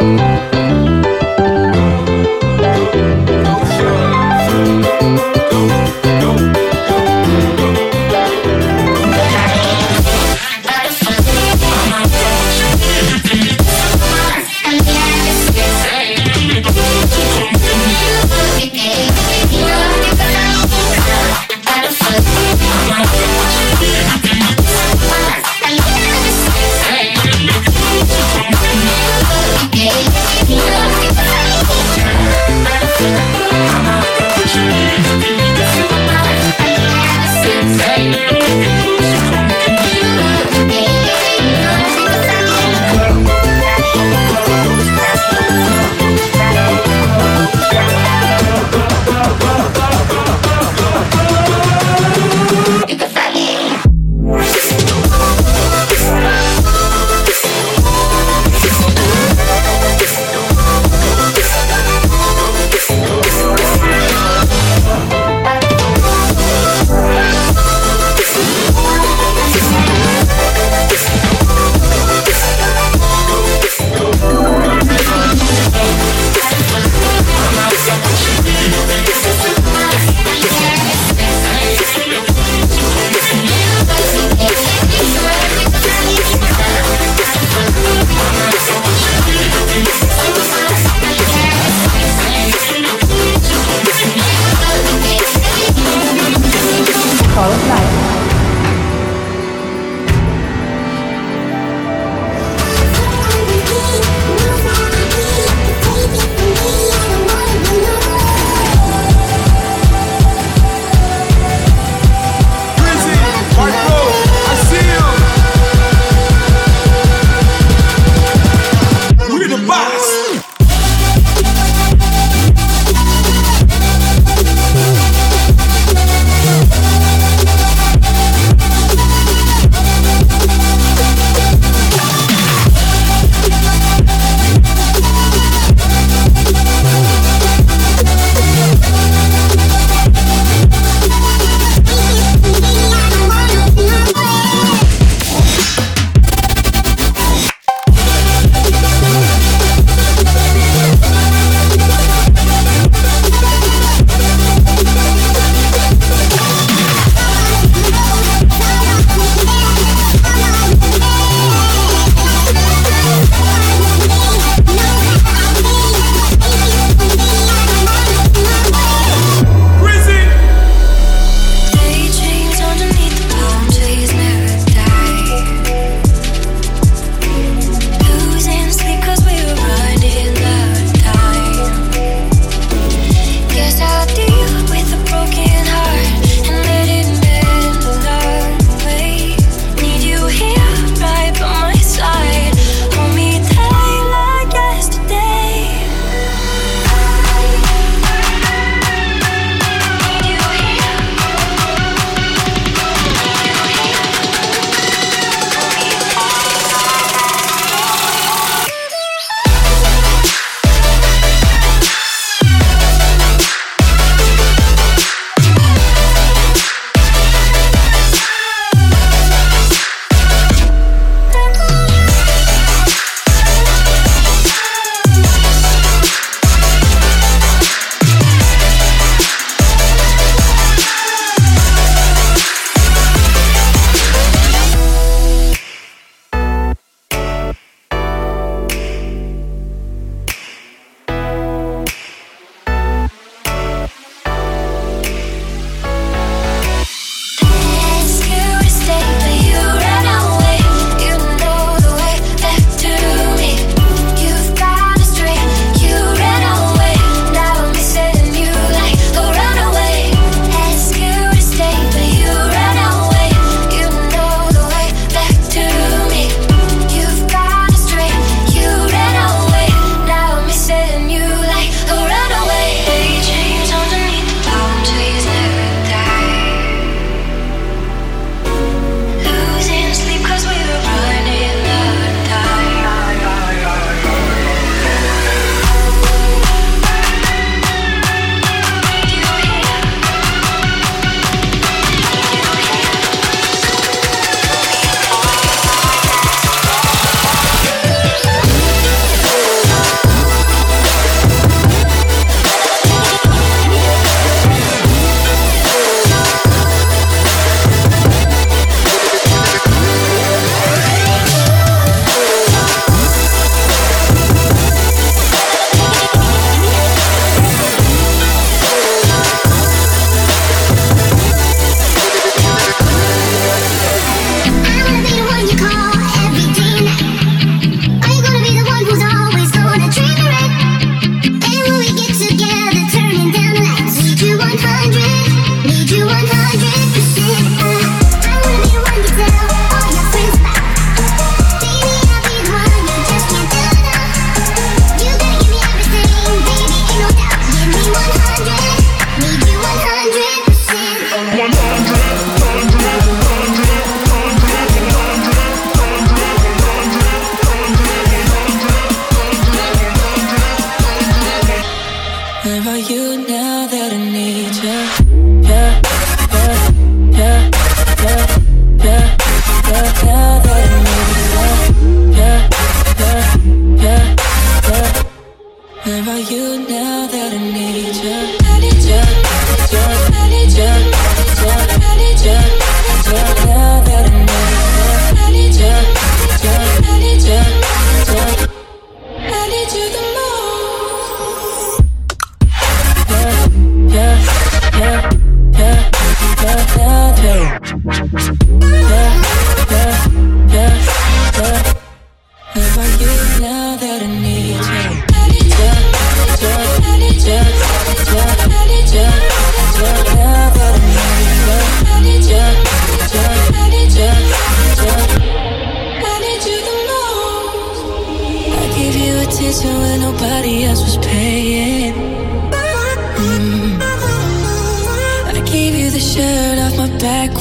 yeah. Yeah.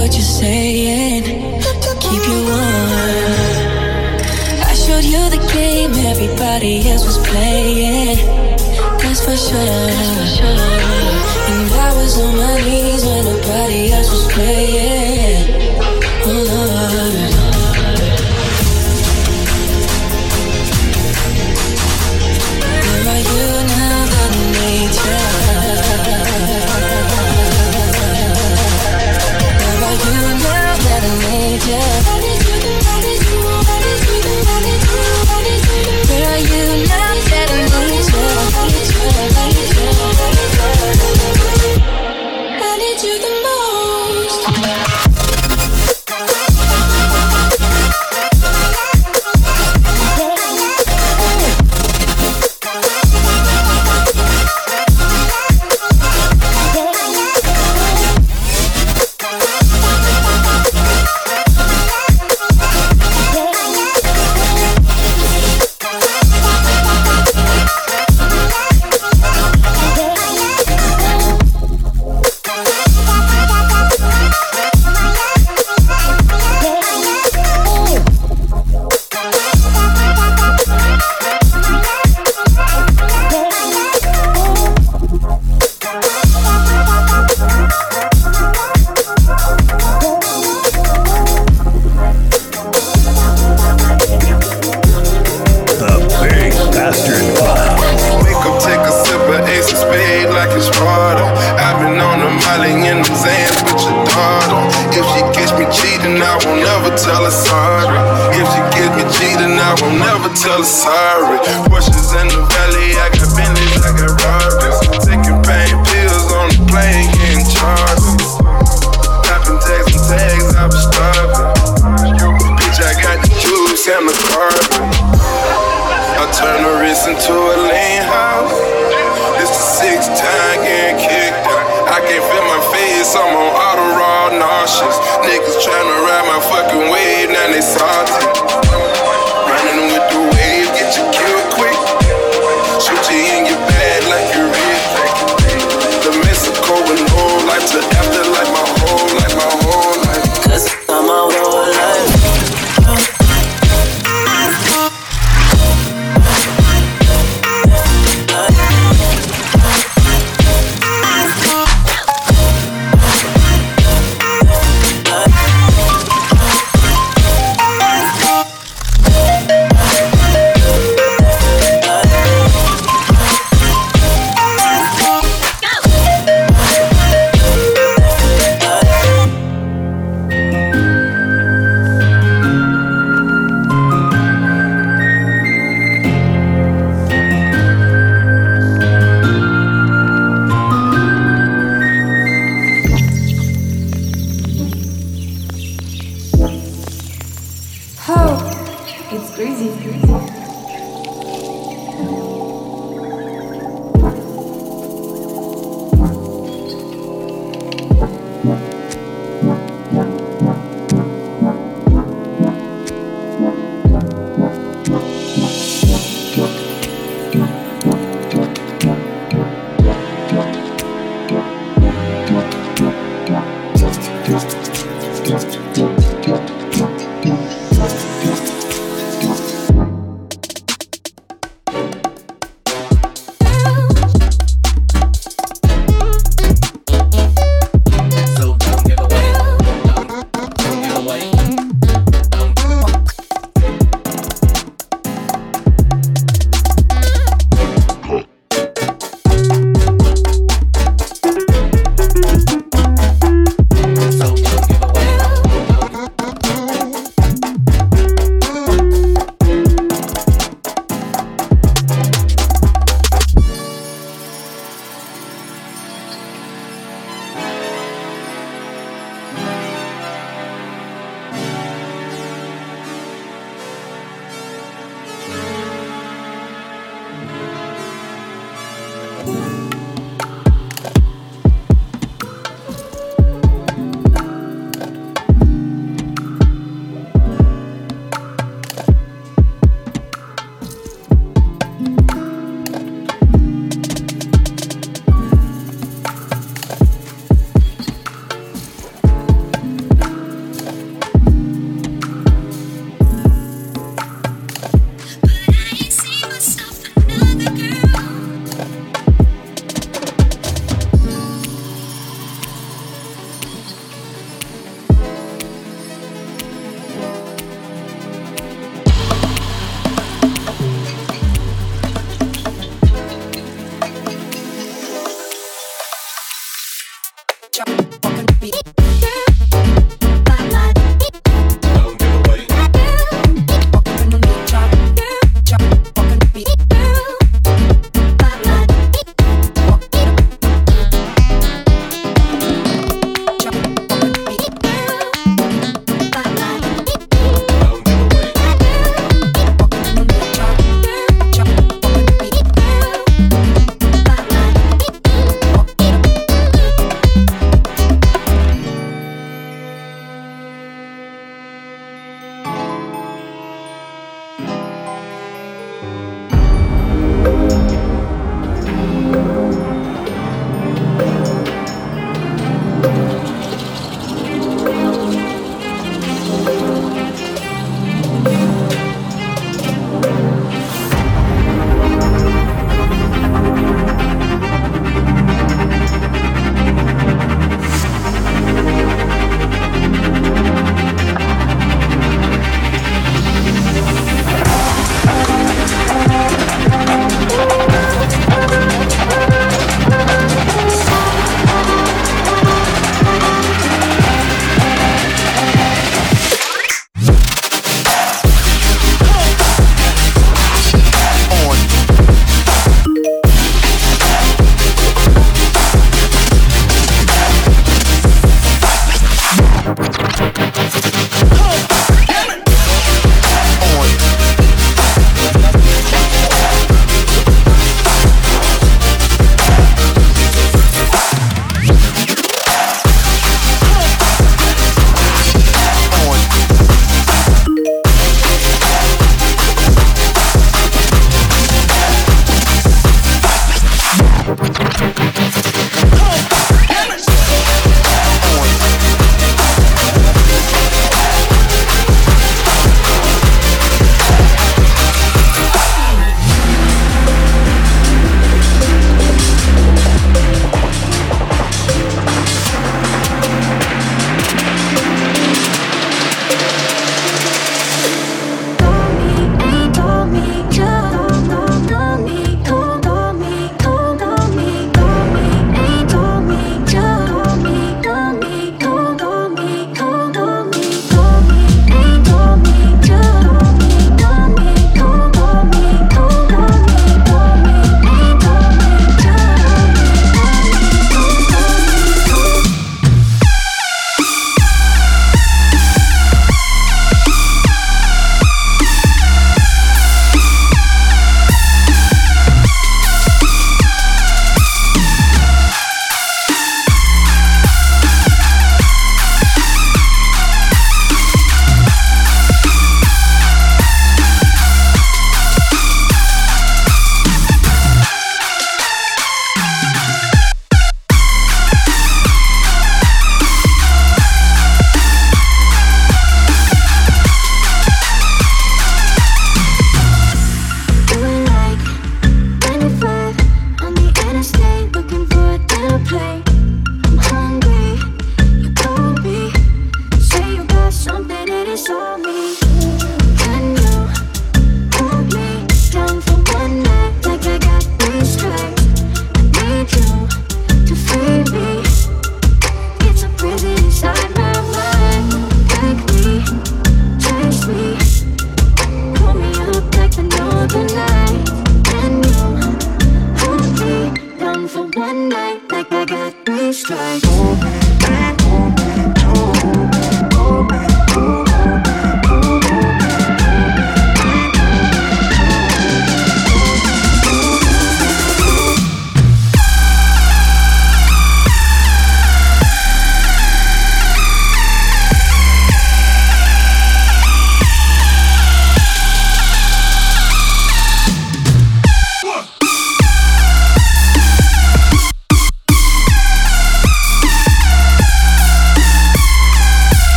What you're saying? Keep you warm. I showed you the game everybody else was playing. That's for sure. And I was on my knees when nobody else was playing. Me cheating, I won't never tell her sorry. If she gets me cheating, I won't never tell her sorry. Porsches in the valley, I got Bentleys, I got Rogers. Taking pain pills on the plane, getting charged. Popping tags and tags, I was starving. Bitch, I got the juice and the carbon. I turn the wrist into a lean house. nauseous. Niggas tryna ride my fucking wave, now they salty. Running with the wave, get you killed quick. Shoot you in your bed like you're red. The Mexico and old life to Africa.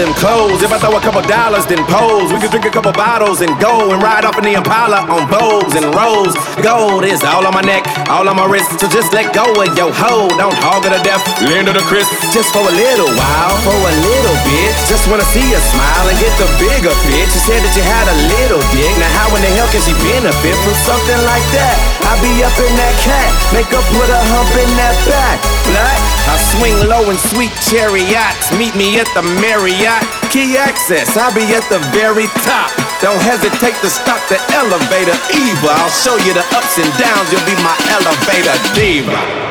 Them clothes. If I throw a couple dollars, then pose. We could drink a couple bottles and go and ride off in the Impala on bows and rolls. Gold is all on my neck, all on my wrist. So just let go of your hoe. Don't hog it to death, lean to the crisp. Just for a little while, for a little bit. Just wanna see you smile and get the bigger pitch. You said that you had a little dick. Now how in the hell can she benefit from something like that? I be up in that cat, make her put a hump in that back. Black, I swing low in sweet chariots. Meet me at the Marriott. Key access, I'll be at the very top. Don't hesitate to stop the elevator. Eva, I'll show you the ups and downs. You'll be my elevator diva.